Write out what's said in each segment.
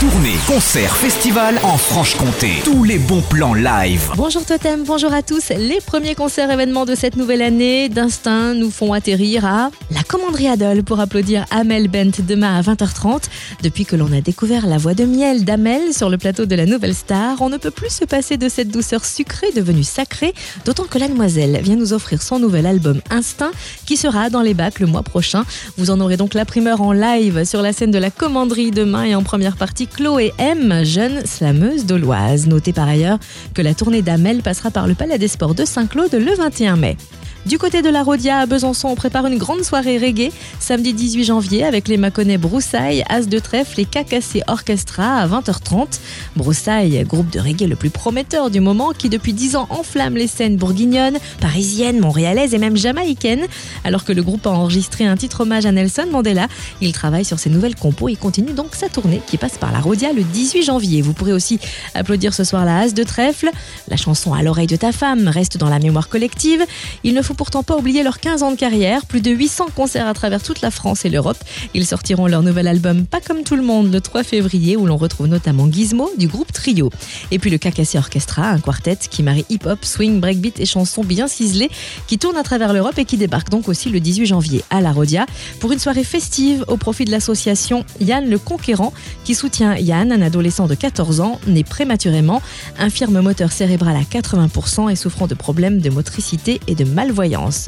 Tournée, concert, festival en Franche-Comté. Tous les bons plans live. Bonjour Totem, bonjour à tous. Les premiers concerts événements de cette nouvelle année d'instinct nous font atterrir à la Commanderie Adol pour applaudir Amel Bent demain à 20h30. Depuis que l'on a découvert la voix de miel d'Amel sur le plateau de la Nouvelle Star, on ne peut plus se passer de cette douceur sucrée devenue sacrée, d'autant que la demoiselle vient nous offrir son nouvel album Instinct qui sera dans les bacs le mois prochain. Vous en aurez donc la primeur en live sur la scène de la Commanderie demain et en première partie Chloé M, jeune slameuse d'Auloise. Notez par ailleurs que la tournée d'Amel passera par le Palais des Sports de Saint-Claude le 21 mai. Du côté de la Rodia à Besançon, on prépare une grande soirée reggae samedi 18 janvier avec les Mâconnais Broussailles, As de Trèfle et Cacassé Orchestra à 20h30. Broussailles, groupe de reggae le plus prometteur du moment qui depuis 10 ans enflamme les scènes bourguignonnes, parisiennes, montréalaises et même jamaïcaines. Alors que le groupe a enregistré un titre hommage à Nelson Mandela, il travaille sur ses nouvelles compos et continue donc sa tournée qui passe par la Rodia le 18 janvier. Vous pourrez aussi applaudir ce soir la As de Trèfle. La chanson À l'oreille de ta femme reste dans la mémoire collective. Il ne faut pourtant pas oublier leurs 15 ans de carrière, plus de 800 concerts à travers toute la France et l'Europe. Ils sortiront leur nouvel album Pas comme tout le monde le 3 février où l'on retrouve notamment Gizmo du groupe Trio. Et puis le Cacassé Orchestra, un quartet qui marie hip-hop, swing, breakbeat et chansons bien ciselées qui tourne à travers l'Europe et qui débarque donc aussi le 18 janvier à La Rodia pour une soirée festive au profit de l'association Yann le Conquérant qui soutient Yann, un adolescent de 14 ans né prématurément, infirme moteur cérébral à 80% et souffrant de problèmes de motricité et de malvoyance.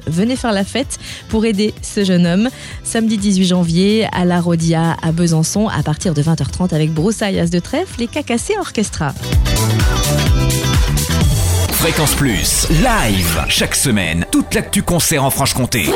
Venez faire la fête pour aider ce jeune homme. Samedi 18 janvier à la Rodia à Besançon à partir de 20h30 avec Broussailles de Trèfle et Cacassé Orchestra. Fréquence Plus, live, chaque semaine, toute l'actu concert en Franche-Comté.